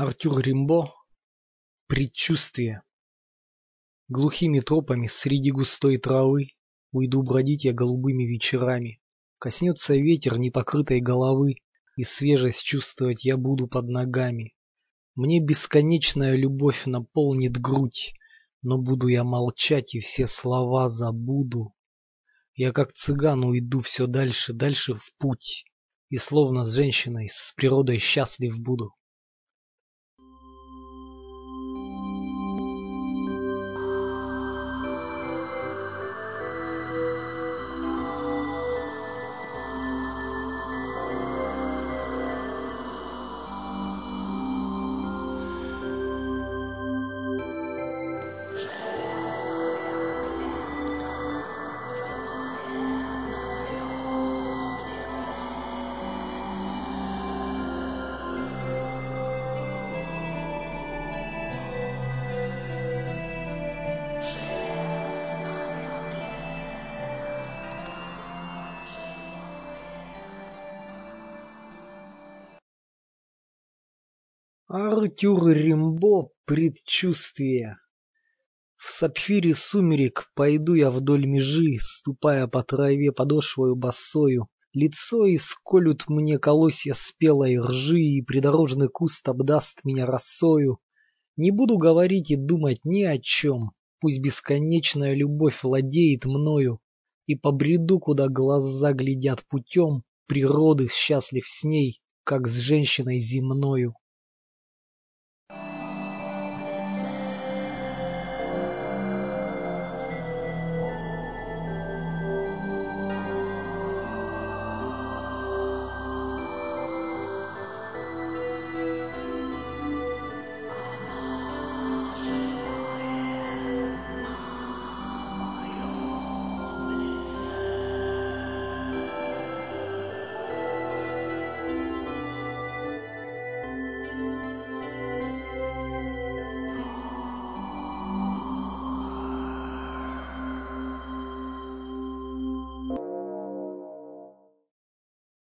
Артюр Римбо Предчувствие Глухими тропами среди густой травы Уйду бродить я голубыми вечерами. Коснется ветер непокрытой головы, И свежесть чувствовать я буду под ногами. Мне бесконечная любовь наполнит грудь, Но буду я молчать и все слова забуду. Я как цыган уйду все дальше, дальше в путь, И словно с женщиной, с природой счастлив буду. Артюр Римбо предчувствие. В сапфире сумерек пойду я вдоль межи, Ступая по траве подошвою босою. Лицо исколют мне колосья спелой ржи, И придорожный куст обдаст меня росою. Не буду говорить и думать ни о чем, Пусть бесконечная любовь владеет мною, И побреду, куда глаза глядят путем Природы, счастлив с ней, как с женщиной земною.